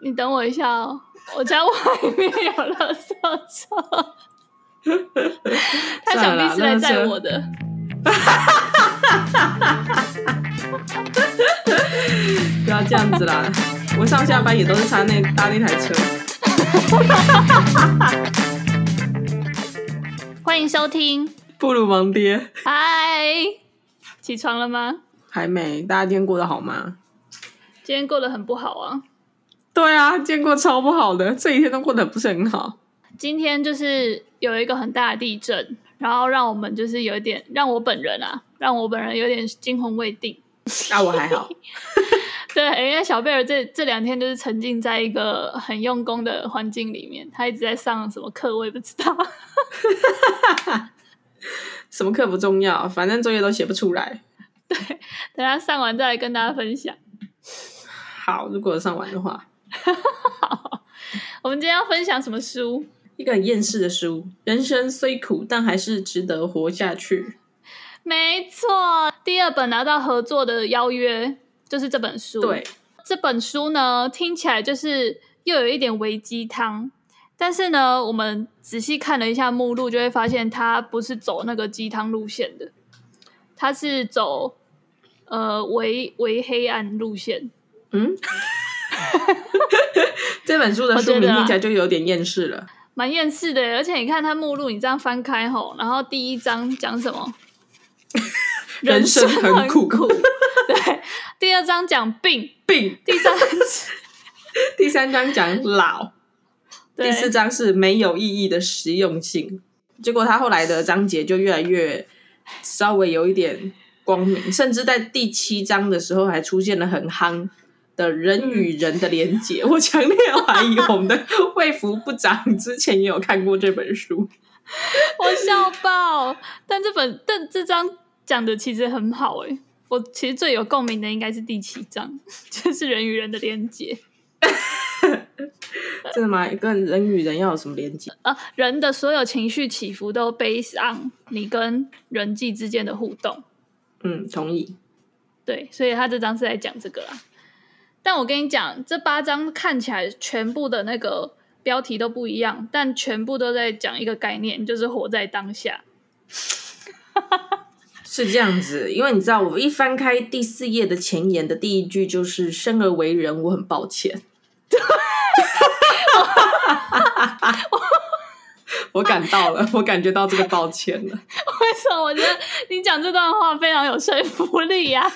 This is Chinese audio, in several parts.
你等我一下哦，我家外面有垃圾车，他想必是来载我的。不要这样子啦！我上下班也都是搭那搭那台车。欢迎收听布鲁盲爹。嗨，起床了吗？还没。大家今天过得好吗？今天过得很不好啊。对啊，今天过超不好的，这一天都过得不是很好。今天就是有一个很大的地震，然后让我们就是有一点，让我本人啊，让我本人有点惊魂未定。那我还好。对，因为小贝尔这这两天就是沉浸在一个很用功的环境里面，他一直在上什么课，我也不知道。什么课不重要，反正作业都写不出来。对，等他上完再来跟大家分享。好，如果上完的话。好，我们今天要分享什么书？一个很厌世的书。人生虽苦，但还是值得活下去。没错，第二本拿到合作的邀约就是这本书。对，这本书呢，听起来就是又有一点微鸡汤，但是呢，我们仔细看了一下目录，就会发现它不是走那个鸡汤路线的，它是走呃微微黑暗路线。嗯，这本书的书名听起来就有点厌世了，蛮厌世的。而且你看它目录，你这样翻开吼，然后第一章讲什么？人生很苦，对，第二章讲病病，第三第三章讲老，第四章是没有意义的实用性。结果他后来的章节就越来越稍微有一点光明，甚至在第七章的时候还出现了很夯的人与人的连结。嗯、我强烈怀疑我们的卫福部长之前也有看过这本书。我笑爆！但这本但这章讲的其实很好诶，我其实最有共鸣的应该是第七章，就是人与人的连结。真的吗？跟人与人要有什么连结啊？人的所有情绪起伏都 based on 你跟人际之间的互动。嗯，同意。对，所以他这章是在讲这个啦。但我跟你讲，这八章看起来全部的那个。标题都不一样，但全部都在讲一个概念，就是活在当下。是这样子，因为你知道，我一翻开第四页的前言的第一句就是“生而为人，我很抱歉。” 我感到了，我感觉到这个抱歉了。为什么？我觉得你讲这段话非常有说服力呀、啊。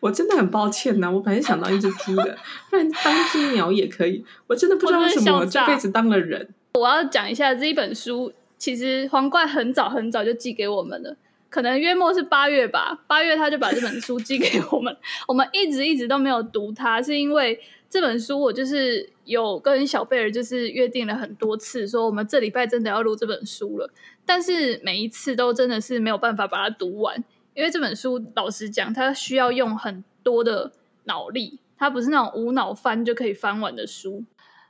我真的很抱歉呐、啊，我本来想当一只猪的，不然当只鸟也可以。我真的不知道为什么我这辈子当了人。我要讲一下这一本书，其实皇冠很早很早就寄给我们了，可能约莫是八月吧，八月他就把这本书寄给我们，我们一直一直都没有读它，是因为这本书我就是有跟小贝尔就是约定了很多次，说我们这礼拜真的要录这本书了，但是每一次都真的是没有办法把它读完。因为这本书，老实讲，它需要用很多的脑力，它不是那种无脑翻就可以翻完的书。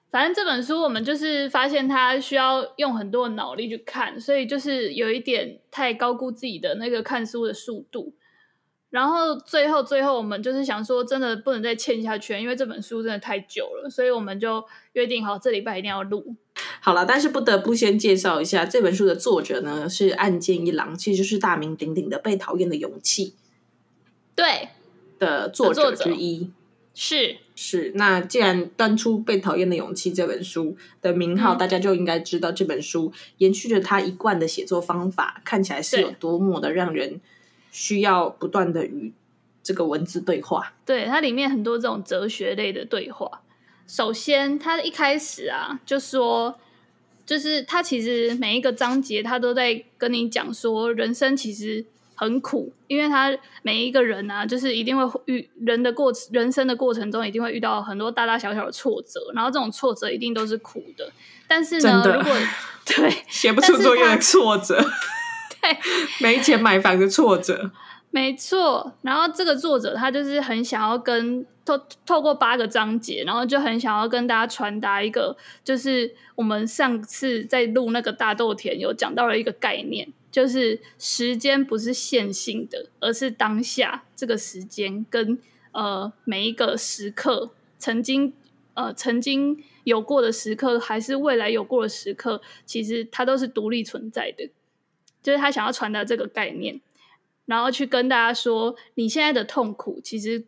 反正这本书，我们就是发现它需要用很多的脑力去看，所以就是有一点太高估自己的那个看书的速度。然后最后最后，我们就是想说，真的不能再欠下去，因为这本书真的太久了，所以我们就约定好这礼拜一定要录。好了，但是不得不先介绍一下这本书的作者呢，是岸见一郎，其实就是大名鼎鼎的《被讨厌的勇气》对的作者之一。是是，那既然端出《被讨厌的勇气》这本书的名号，嗯、大家就应该知道这本书延续着他一贯的写作方法，看起来是有多么的让人需要不断的与这个文字对话。对，它里面很多这种哲学类的对话。首先，他一开始啊，就说，就是他其实每一个章节，他都在跟你讲说，人生其实很苦，因为他每一个人啊，就是一定会遇人的过人生的过程中，一定会遇到很多大大小小的挫折，然后这种挫折一定都是苦的。但是呢，如果 对写不出作业的挫折，对没钱买房的挫折。没错，然后这个作者他就是很想要跟透透过八个章节，然后就很想要跟大家传达一个，就是我们上次在录那个大豆田有讲到了一个概念，就是时间不是线性的，而是当下这个时间跟呃每一个时刻曾经呃曾经有过的时刻，还是未来有过的时刻，其实它都是独立存在的。就是他想要传达这个概念，然后去跟大家说，你现在的痛苦其实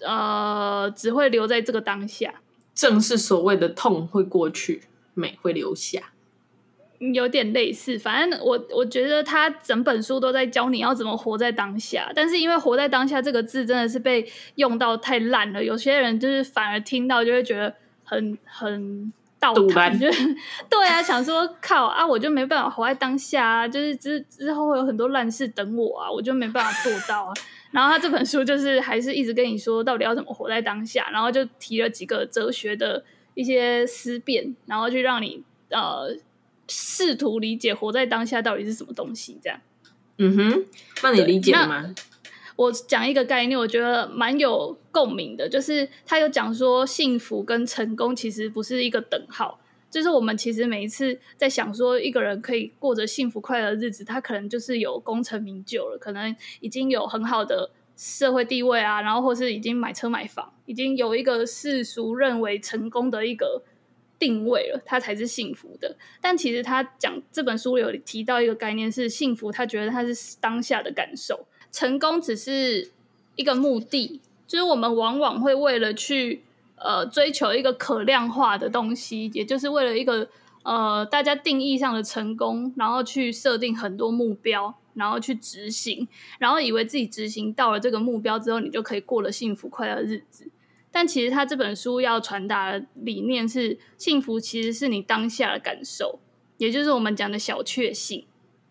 呃只会留在这个当下。正是所谓的痛会过去，美会留下。有点类似，反正我我觉得他整本书都在教你要怎么活在当下，但是因为“活在当下”这个字真的是被用到太烂了，有些人就是反而听到就会觉得很很倒弹，就对啊，想说靠啊，我就没办法活在当下啊，就是之之后会有很多烂事等我啊，我就没办法做到啊。然后他这本书就是还是一直跟你说到底要怎么活在当下，然后就提了几个哲学的一些思辨，然后去让你呃。试图理解活在当下到底是什么东西，这样。嗯哼，那你理解了吗？我讲一个概念，我觉得蛮有共鸣的，就是他有讲说，幸福跟成功其实不是一个等号。就是我们其实每一次在想说，一个人可以过着幸福快乐的日子，他可能就是有功成名就了，可能已经有很好的社会地位啊，然后或是已经买车买房，已经有一个世俗认为成功的一个。定位了，他才是幸福的。但其实他讲这本书有提到一个概念是幸福，他觉得他是当下的感受，成功只是一个目的。就是我们往往会为了去呃追求一个可量化的东西，也就是为了一个呃大家定义上的成功，然后去设定很多目标，然后去执行，然后以为自己执行到了这个目标之后，你就可以过了幸福快乐的日子。但其实他这本书要传达的理念是，幸福其实是你当下的感受，也就是我们讲的小确幸，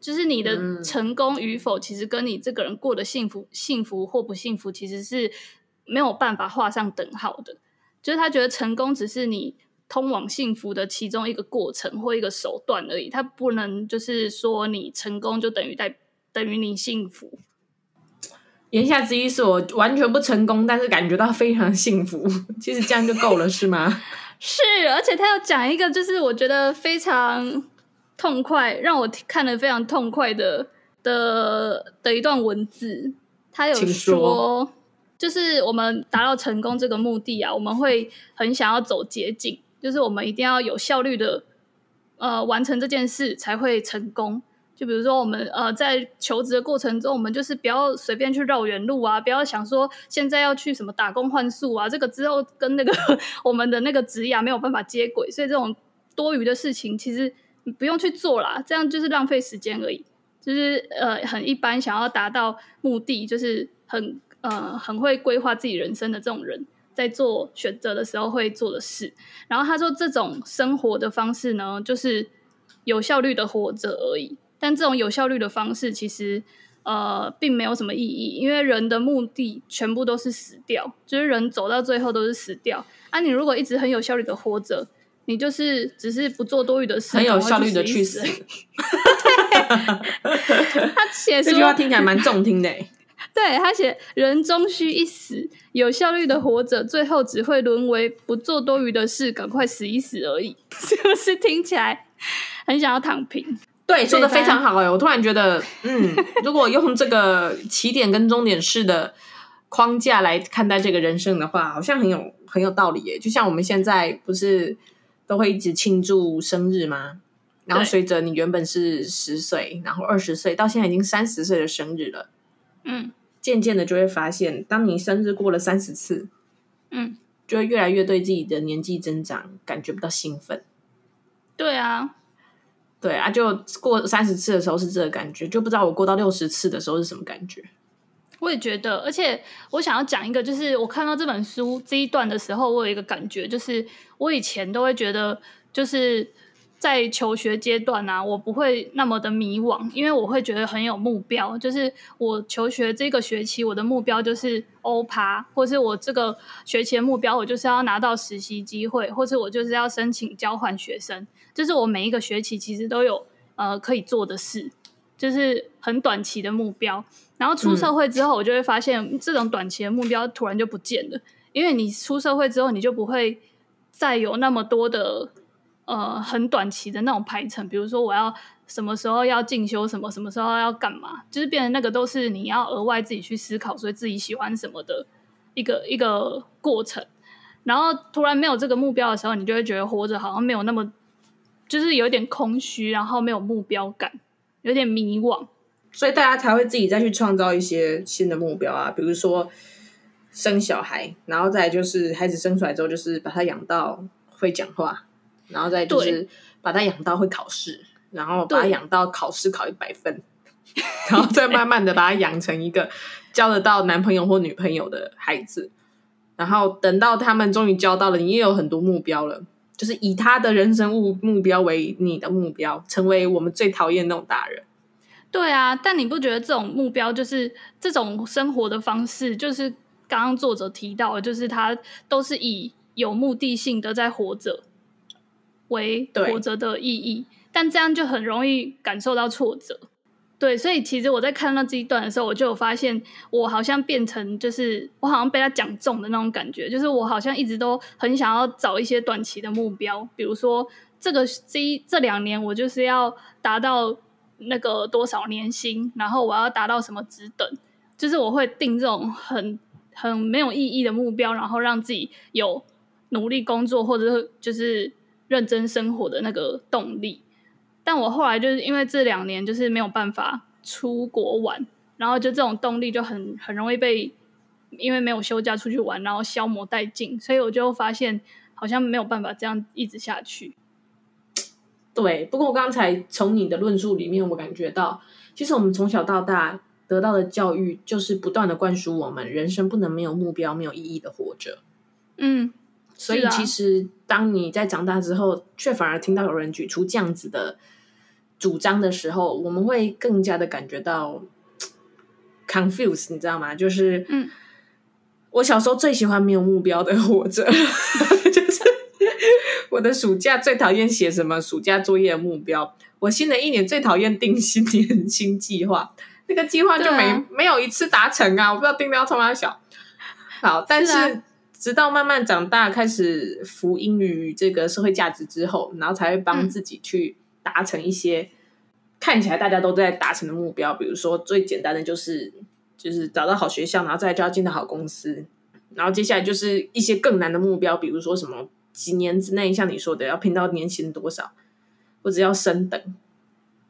就是你的成功与否，其实跟你这个人过得幸福、幸福或不幸福，其实是没有办法画上等号的。就是他觉得成功只是你通往幸福的其中一个过程或一个手段而已，他不能就是说你成功就等于代等于你幸福。言下之意是我完全不成功，但是感觉到非常幸福。其实这样就够了，是吗？是，而且他要讲一个，就是我觉得非常痛快，让我看了非常痛快的的的一段文字。他有说，说，就是我们达到成功这个目的啊，我们会很想要走捷径，就是我们一定要有效率的呃完成这件事才会成功。就比如说，我们呃在求职的过程中，我们就是不要随便去绕远路啊，不要想说现在要去什么打工换宿啊，这个之后跟那个 我们的那个职涯没有办法接轨，所以这种多余的事情其实你不用去做啦，这样就是浪费时间而已。就是呃很一般，想要达到目的，就是很呃很会规划自己人生的这种人，在做选择的时候会做的事。然后他说，这种生活的方式呢，就是有效率的活着而已。但这种有效率的方式，其实呃并没有什么意义，因为人的目的全部都是死掉，就是人走到最后都是死掉。啊，你如果一直很有效率的活着，你就是只是不做多余的事，很有效率的去死。他写这句话听起来蛮中听的，对，他写人终须一死，有效率的活着，最后只会沦为不做多余的事，赶快死一死而已，是不是听起来很想要躺平？对，说的非常好哎！我突然觉得，嗯，如果用这个起点跟终点式的框架来看待这个人生的话，好像很有很有道理耶。就像我们现在不是都会一直庆祝生日吗？然后随着你原本是十岁，然后二十岁，到现在已经三十岁的生日了，嗯，渐渐的就会发现，当你生日过了三十次，嗯，就会越来越对自己的年纪增长感觉不到兴奋。对啊。对啊，就过三十次的时候是这个感觉，就不知道我过到六十次的时候是什么感觉。我也觉得，而且我想要讲一个，就是我看到这本书这一段的时候，我有一个感觉，就是我以前都会觉得，就是在求学阶段啊，我不会那么的迷惘，因为我会觉得很有目标。就是我求学这个学期，我的目标就是欧趴，或是我这个学期的目标，我就是要拿到实习机会，或是我就是要申请交换学生。就是我每一个学期其实都有呃可以做的事，就是很短期的目标。然后出社会之后，我就会发现这种短期的目标突然就不见了，因为你出社会之后，你就不会再有那么多的呃很短期的那种排程。比如说我要什么时候要进修什么，什么时候要干嘛，就是变成那个都是你要额外自己去思考，所以自己喜欢什么的一个一个过程。然后突然没有这个目标的时候，你就会觉得活着好像没有那么，就是有点空虚，然后没有目标感，有点迷惘。所以大家才会自己再去创造一些新的目标啊，比如说生小孩，然后再就是孩子生出来之后，就是把他养到会讲话，然后再就是把他养到会考试，然后把他养到考试考一百分，然后再慢慢的把他养成一个交得到男朋友或女朋友的孩子，然后等到他们终于交到了，你也有很多目标了，就是以他的人生目目标为你的目标，成为我们最讨厌那种大人。对啊，但你不觉得这种目标就是这种生活的方式，就是刚刚作者提到的，就是他都是以有目的性的在活着为活着的意义，但这样就很容易感受到挫折。对，所以其实我在看到这一段的时候，我就有发现，我好像变成就是我好像被他讲中的那种感觉，就是我好像一直都很想要找一些短期的目标，比如说这个这一这两年我就是要达到。那个多少年薪，然后我要达到什么职等，就是我会定这种很很没有意义的目标，然后让自己有努力工作或者是就是认真生活的那个动力。但我后来就是因为这两年就是没有办法出国玩，然后就这种动力就很很容易被因为没有休假出去玩，然后消磨殆尽，所以我就发现好像没有办法这样一直下去。对，不过我刚才从你的论述里面，我感觉到，其实我们从小到大得到的教育，就是不断的灌输我们，人生不能没有目标、没有意义的活着。嗯，所以其实当你在长大之后，却反而听到有人举出这样子的主张的时候，我们会更加的感觉到 confused，你知道吗？就是，嗯，我小时候最喜欢没有目标的活着。我的暑假最讨厌写什么暑假作业的目标。我新的一年最讨厌定新年新计划，那个计划就没、啊、没有一次达成啊！我不知道定标冲他小。好，但是，是、啊、直到慢慢长大，开始服膺于这个社会价值之后，然后才会帮自己去达成一些、嗯、看起来大家都在达成的目标。比如说，最简单的就是就是找到好学校，然后再就要进到好公司。然后接下来就是一些更难的目标，比如说什么。几年之内，像你说的，要拼到年薪多少，或者要升等，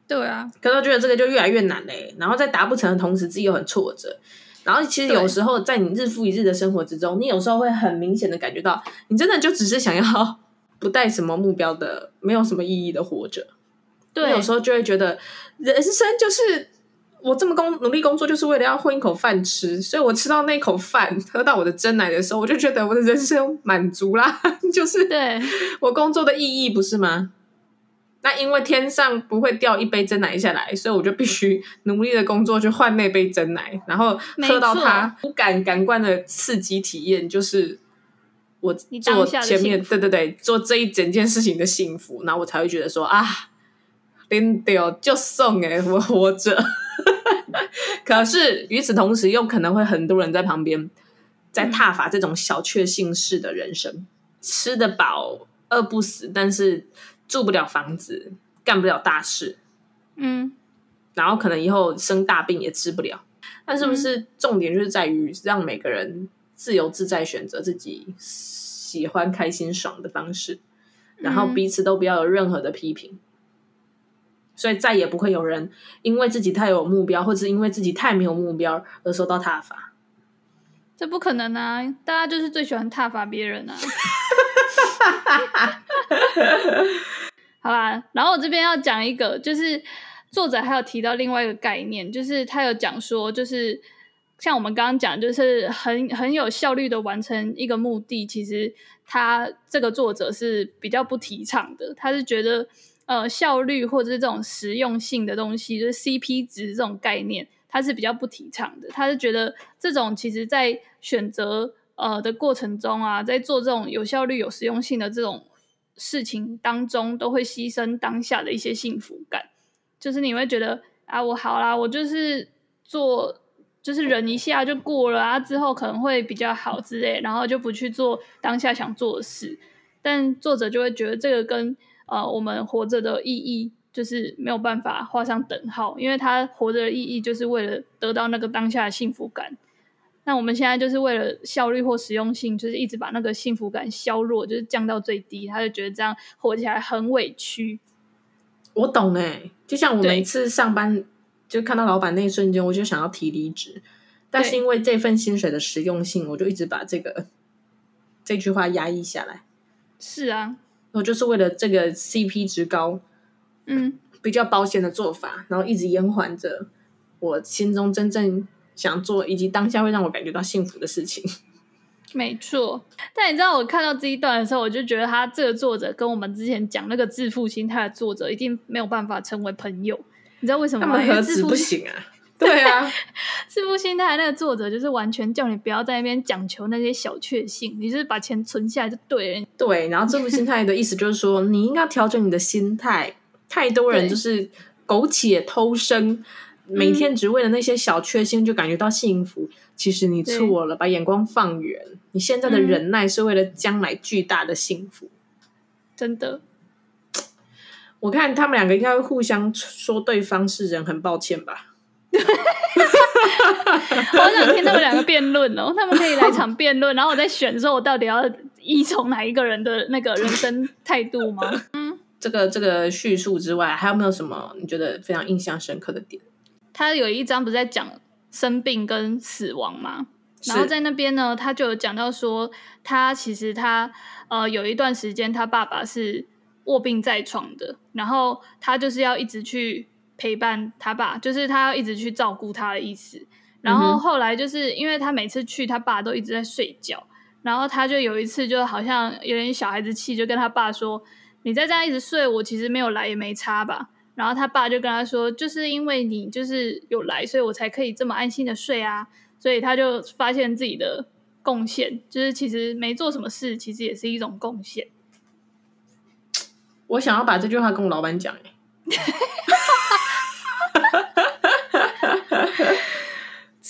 对啊。可是我觉得这个就越来越难嘞。然后在达不成的同时，自己又很挫折。然后其实有时候在你日复一日的生活之中，你有时候会很明显的感觉到，你真的就只是想要 不带什么目标的，没有什么意义的活着。对，有时候就会觉得人生就是。我这么工努力工作，就是为了要混一口饭吃，所以我吃到那口饭，喝到我的真奶的时候，我就觉得我的人生满足啦。就是对我工作的意义，不是吗？那因为天上不会掉一杯真奶下来，所以我就必须努力的工作去换那杯真奶，然后喝到它无感感官的刺激体验，就是我做前面对对对做这一整件事情的幸福，然后我才会觉得说啊，拎掉就送哎，我活着。可是与此同时，又可能会很多人在旁边在踏伐这种小确幸式的人生，嗯、吃得饱，饿不死，但是住不了房子，干不了大事，嗯，然后可能以后生大病也治不了。那是不是重点就是在于让每个人自由自在选择自己喜欢、开心、爽的方式，然后彼此都不要有任何的批评。所以再也不会有人因为自己太有目标，或者是因为自己太没有目标而受到踏伐。这不可能啊！大家就是最喜欢踏伐别人啊。好啦，然后我这边要讲一个，就是作者还有提到另外一个概念，就是他有讲说，就是像我们刚刚讲，就是很很有效率的完成一个目的，其实他这个作者是比较不提倡的，他是觉得。呃，效率或者是这种实用性的东西，就是 CP 值这种概念，他是比较不提倡的。他是觉得这种其实在选择呃的过程中啊，在做这种有效率、有实用性的这种事情当中，都会牺牲当下的一些幸福感。就是你会觉得啊，我好啦，我就是做，就是忍一下就过了啊，之后可能会比较好之类，然后就不去做当下想做的事。但作者就会觉得这个跟呃，我们活着的意义就是没有办法画上等号，因为他活着的意义就是为了得到那个当下的幸福感。那我们现在就是为了效率或实用性，就是一直把那个幸福感削弱，就是降到最低。他就觉得这样活起来很委屈。我懂哎、欸，就像我每次上班就看到老板那一瞬间，我就想要提离职，但是因为这份薪水的实用性，我就一直把这个这句话压抑下来。是啊，我就是为了这个 CP 值高，嗯，比较保险的做法，然后一直延缓着我心中真正想做以及当下会让我感觉到幸福的事情。没错，但你知道我看到这一段的时候，我就觉得他这个作者跟我们之前讲那个致富心态的作者一定没有办法成为朋友。你知道为什么吗？他们何止不行啊？对啊，致富心态那个作者就是完全叫你不要在那边讲求那些小确幸，你就是把钱存下来就对了。对，然后致富心态的意思就是说，你应该调整你的心态。太多人就是苟且偷生，每天只为了那些小确幸就感觉到幸福。其实你错了，把眼光放远。你现在的忍耐是为了将来巨大的幸福。真的，我看他们两个应该会互相说对方是人，很抱歉吧。我好想听他们两个辩论哦，他们可以来场辩论，然后我再选说我到底要依从哪一个人的那个人生态度吗？嗯，这个这个叙述之外，还有没有什么你觉得非常印象深刻的点？他有一章不是在讲生病跟死亡吗？然后在那边呢，他就有讲到说，他其实他呃有一段时间他爸爸是卧病在床的，然后他就是要一直去。陪伴他爸，就是他要一直去照顾他的意思。然后后来就是因为他每次去，他爸都一直在睡觉。然后他就有一次就好像有点小孩子气，就跟他爸说：“你再这样一直睡，我其实没有来也没差吧。”然后他爸就跟他说：“就是因为你就是有来，所以我才可以这么安心的睡啊。”所以他就发现自己的贡献，就是其实没做什么事，其实也是一种贡献。我想要把这句话跟我老板讲欸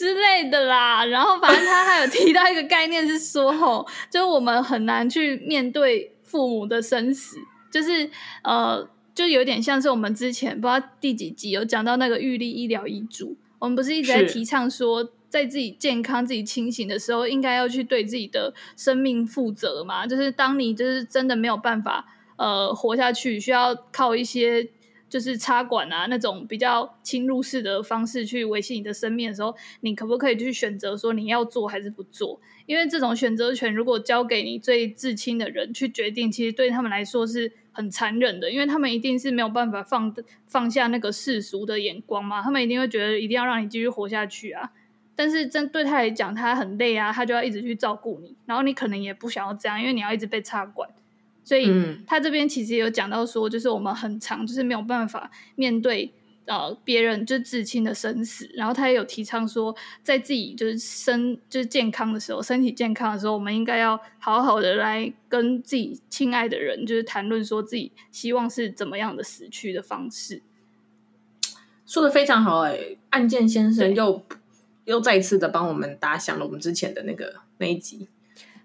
之类的啦，然后反正他还有提到一个概念是说，吼，就是我们很难去面对父母的生死，就是呃，就有点像是我们之前不知道第几集有讲到那个预立医疗遗嘱，我们不是一直在提倡说，在自己健康、自己清醒的时候，应该要去对自己的生命负责嘛？就是当你就是真的没有办法呃活下去，需要靠一些。就是插管啊，那种比较侵入式的方式去维系你的生命的时候，你可不可以去选择说你要做还是不做？因为这种选择权如果交给你最至亲的人去决定，其实对他们来说是很残忍的，因为他们一定是没有办法放放下那个世俗的眼光嘛，他们一定会觉得一定要让你继续活下去啊。但是针对他来讲，他很累啊，他就要一直去照顾你，然后你可能也不想要这样，因为你要一直被插管。所以他这边其实有讲到说，就是我们很长就是没有办法面对呃别人就至亲的生死，然后他也有提倡说，在自己就是身就是健康的时候，身体健康的时候，我们应该要好好的来跟自己亲爱的人就是谈论说自己希望是怎么样的死去的方式。说的非常好哎、欸，岸见先生又又再一次的帮我们打响了我们之前的那个那一集。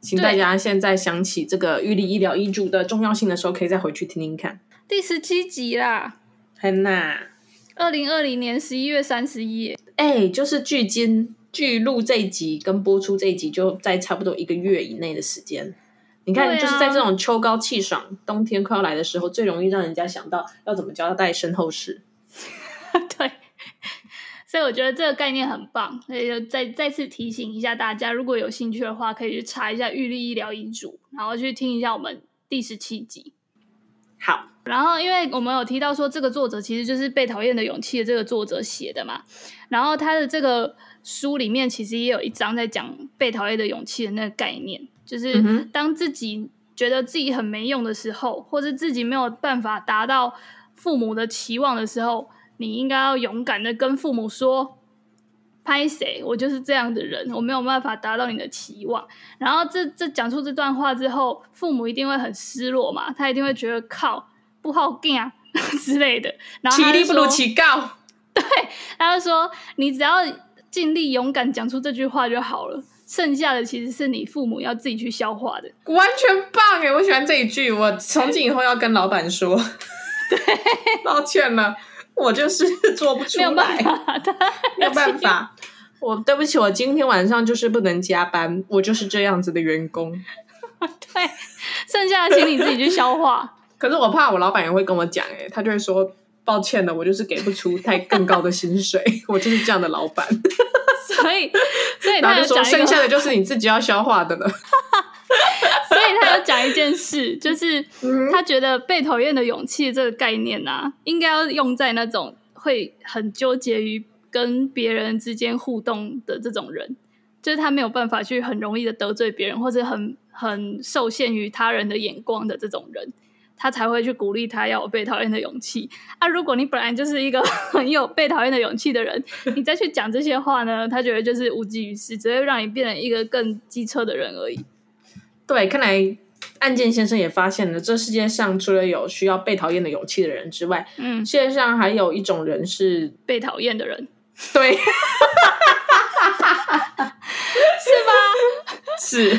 请大家现在想起这个预立医疗遗嘱的重要性的时候，可以再回去听听看。第十七集啦，很呐，二零二零年十一月三十一，哎，就是距今距录这一集跟播出这一集，就在差不多一个月以内的时间。你看，就是在这种秋高气爽、冬天快要来的时候，最容易让人家想到要怎么交代身后事。对。所以我觉得这个概念很棒，所以就再再次提醒一下大家，如果有兴趣的话，可以去查一下预立医疗遗嘱，然后去听一下我们第十七集。好，然后因为我们有提到说，这个作者其实就是《被讨厌的勇气》的这个作者写的嘛，然后他的这个书里面其实也有一章在讲被讨厌的勇气的那个概念，就是当自己觉得自己很没用的时候，或者自己没有办法达到父母的期望的时候。你应该要勇敢的跟父母说：“拍谁？我就是这样的人，我没有办法达到你的期望。”然后这这讲出这段话之后，父母一定会很失落嘛，他一定会觉得靠不好干啊 之类的。然后起立不如起告。对，他就说：“你只要尽力勇敢讲出这句话就好了，剩下的其实是你父母要自己去消化的。”完全棒哎，我喜欢这一句，我从今以后要跟老板说。对，抱歉了。我就是 做不出来，没有办法，没有办法。我对不起，我今天晚上就是不能加班，我就是这样子的员工。对，剩下的请你自己去消化。可是我怕我老板也会跟我讲，哎，他就会说抱歉了，我就是给不出太更高的薪水，我就是这样的老板。所以，所以他就说剩下的就是你自己要消化的了。所以他要讲一件事，就是他觉得被讨厌的勇气这个概念啊，应该要用在那种会很纠结于跟别人之间互动的这种人，就是他没有办法去很容易的得罪别人，或者很很受限于他人的眼光的这种人，他才会去鼓励他要有被讨厌的勇气。啊，如果你本来就是一个 很有被讨厌的勇气的人，你再去讲这些话呢，他觉得就是无济于事，只会让你变成一个更机车的人而已。对，看来案件先生也发现了，这世界上除了有需要被讨厌的勇气的人之外，嗯，世界上还有一种人是被讨厌的人。对，是吗？是，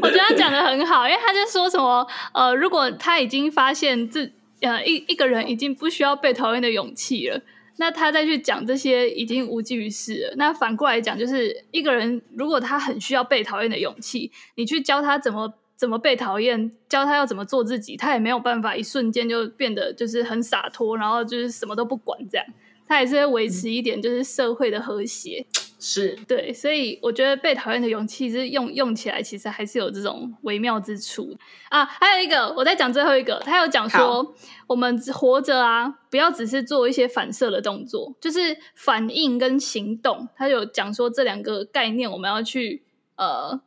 我觉得他讲的很好，因为他就说什么，呃，如果他已经发现自呃一一个人已经不需要被讨厌的勇气了。那他再去讲这些已经无济于事了。那反过来讲，就是一个人如果他很需要被讨厌的勇气，你去教他怎么怎么被讨厌，教他要怎么做自己，他也没有办法一瞬间就变得就是很洒脱，然后就是什么都不管这样。他也是维持一点就是社会的和谐。是对，所以我觉得被讨厌的勇气是用用起来，其实还是有这种微妙之处啊。还有一个，我再讲最后一个，他有讲说，我们活着啊，不要只是做一些反射的动作，就是反应跟行动。他有讲说这两个概念，我们要去呃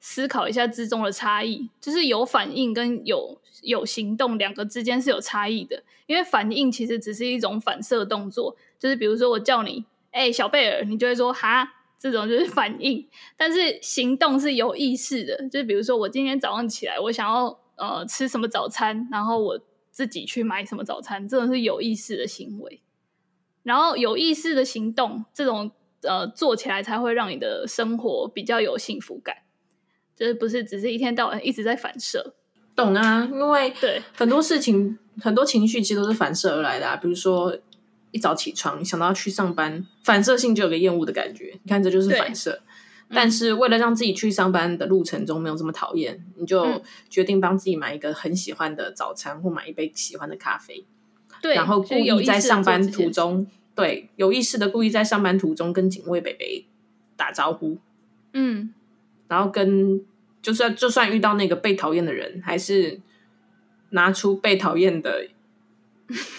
思考一下之中的差异，就是有反应跟有有行动两个之间是有差异的。因为反应其实只是一种反射动作，就是比如说我叫你。哎、欸，小贝尔，你就会说哈，这种就是反应。但是行动是有意识的，就是比如说我今天早上起来，我想要呃吃什么早餐，然后我自己去买什么早餐，这种是有意识的行为。然后有意识的行动，这种呃做起来才会让你的生活比较有幸福感，就是不是只是一天到晚一直在反射。懂啊，因为对很多事情、很多情绪其实都是反射而来的啊，比如说。一早起床想到要去上班，反射性就有个厌恶的感觉。你看，这就是反射。但是为了让自己去上班的路程中没有这么讨厌，你就决定帮自己买一个很喜欢的早餐，或买一杯喜欢的咖啡。对，然后故意在上班途中，对，有意识的故意在上班途中跟警卫北北打招呼。嗯，然后跟就算就算遇到那个被讨厌的人，还是拿出被讨厌的。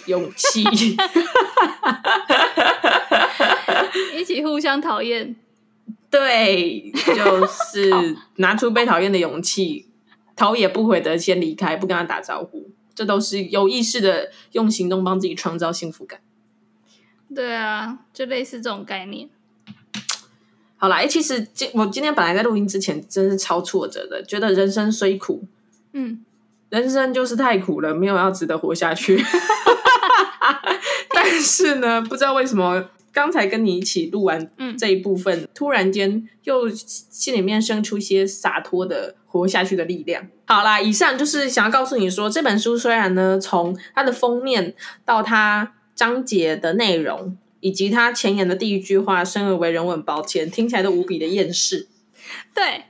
勇气，一起互相讨厌，对，就是拿出被讨厌的勇气，头也不回的先离开，不跟他打招呼，这都是有意识的用行动帮自己创造幸福感。对啊，就类似这种概念。好啦，哎，其实今我今天本来在录音之前真是超挫折的，觉得人生虽苦，嗯。人生就是太苦了，没有要值得活下去。但是呢，不知道为什么，刚才跟你一起录完这一部分，嗯、突然间又心里面生出一些洒脱的活下去的力量。好啦，以上就是想要告诉你说，这本书虽然呢，从它的封面到它章节的内容，以及它前言的第一句话“生而为人，我很抱歉”，听起来都无比的厌世。对。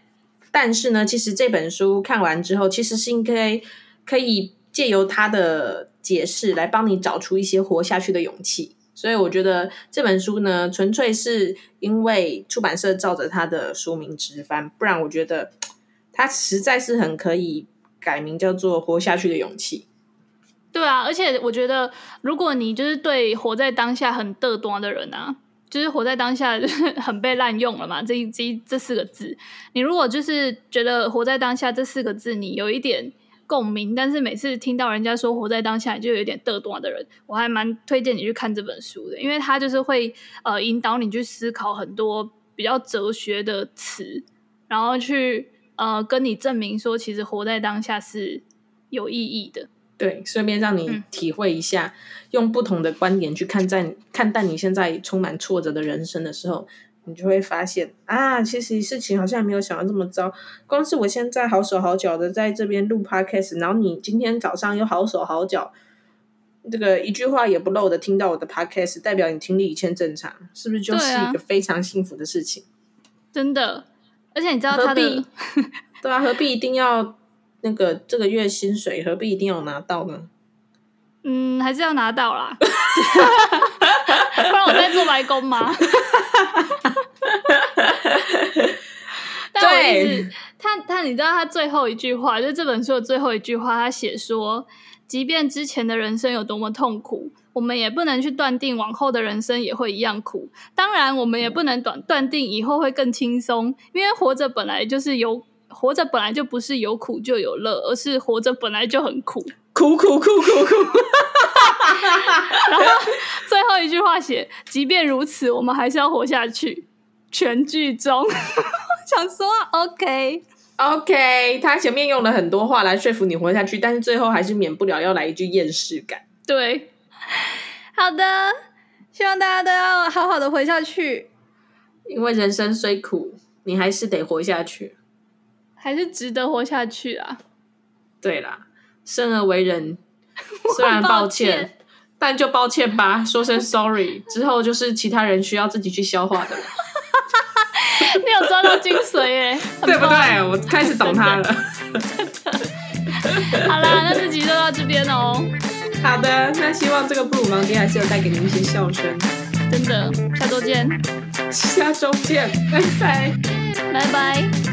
但是呢，其实这本书看完之后，其实是应该可以借由它的解释来帮你找出一些活下去的勇气。所以我觉得这本书呢，纯粹是因为出版社照着他的书名直翻，不然我觉得他实在是很可以改名叫做《活下去的勇气》。对啊，而且我觉得，如果你就是对活在当下很嘚端的人啊。就是活在当下，就是很被滥用了嘛。这、这、这四个字，你如果就是觉得活在当下这四个字，你有一点共鸣，但是每次听到人家说活在当下，就有点嘚短的人，我还蛮推荐你去看这本书的，因为它就是会呃引导你去思考很多比较哲学的词，然后去呃跟你证明说，其实活在当下是有意义的。对，顺便让你体会一下，用不同的观点去看在看待你现在充满挫折的人生的时候，你就会发现啊，其实事情好像没有想到这么糟。光是我现在好手好脚的在这边录 podcast，然后你今天早上又好手好脚这个一句话也不漏的听到我的 podcast，代表你听力一切正常，是不是就是一个非常幸福的事情？啊、真的，而且你知道他的，对啊，何必一定要那个这个月薪水，何必一定要拿到呢？嗯，还是要拿到啦，不然我在做白工吗？但我意思，他他，你知道他最后一句话，就是这本书的最后一句话，他写说，即便之前的人生有多么痛苦，我们也不能去断定往后的人生也会一样苦。当然，我们也不能断断定以后会更轻松，因为活着本来就是有，活着本来就不是有苦就有乐，而是活着本来就很苦。苦苦苦苦苦，然后最后一句话写：即便如此，我们还是要活下去。全剧终，想说 OK OK，他前面用了很多话来说服你活下去，但是最后还是免不了要来一句厌世感。对，好的，希望大家都要好好的活下去，因为人生虽苦，你还是得活下去，还是值得活下去啊。对啦。生而为人，虽然抱歉，但就抱歉吧，说声 sorry 之后，就是其他人需要自己去消化的。你有抓到精髓耶，对不对？我开始懂他了。好啦，那这集就到这边哦。好的，那希望这个布鲁盲爹还是有带给你一些笑声。真的，下周见。下周见，拜拜，拜拜。